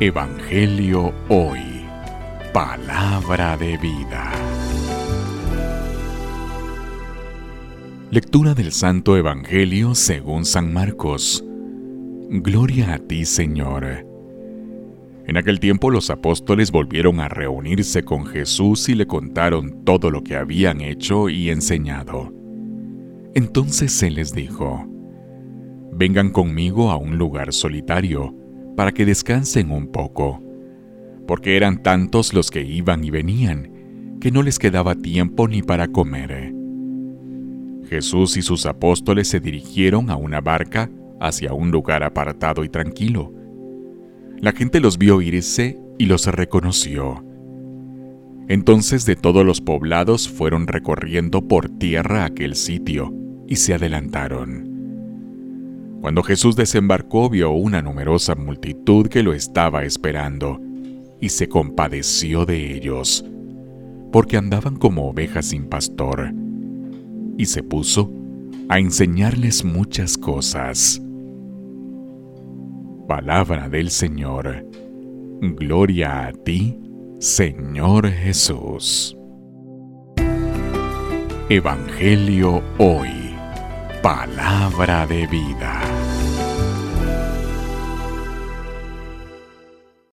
Evangelio Hoy. Palabra de vida. Lectura del Santo Evangelio según San Marcos. Gloria a ti, Señor. En aquel tiempo los apóstoles volvieron a reunirse con Jesús y le contaron todo lo que habían hecho y enseñado. Entonces se les dijo, Vengan conmigo a un lugar solitario para que descansen un poco, porque eran tantos los que iban y venían, que no les quedaba tiempo ni para comer. Jesús y sus apóstoles se dirigieron a una barca hacia un lugar apartado y tranquilo. La gente los vio irse y los reconoció. Entonces de todos los poblados fueron recorriendo por tierra aquel sitio y se adelantaron. Cuando Jesús desembarcó vio una numerosa multitud que lo estaba esperando, y se compadeció de ellos, porque andaban como ovejas sin pastor, y se puso a enseñarles muchas cosas. Palabra del Señor. Gloria a ti, Señor Jesús. Evangelio hoy. Palabra de vida.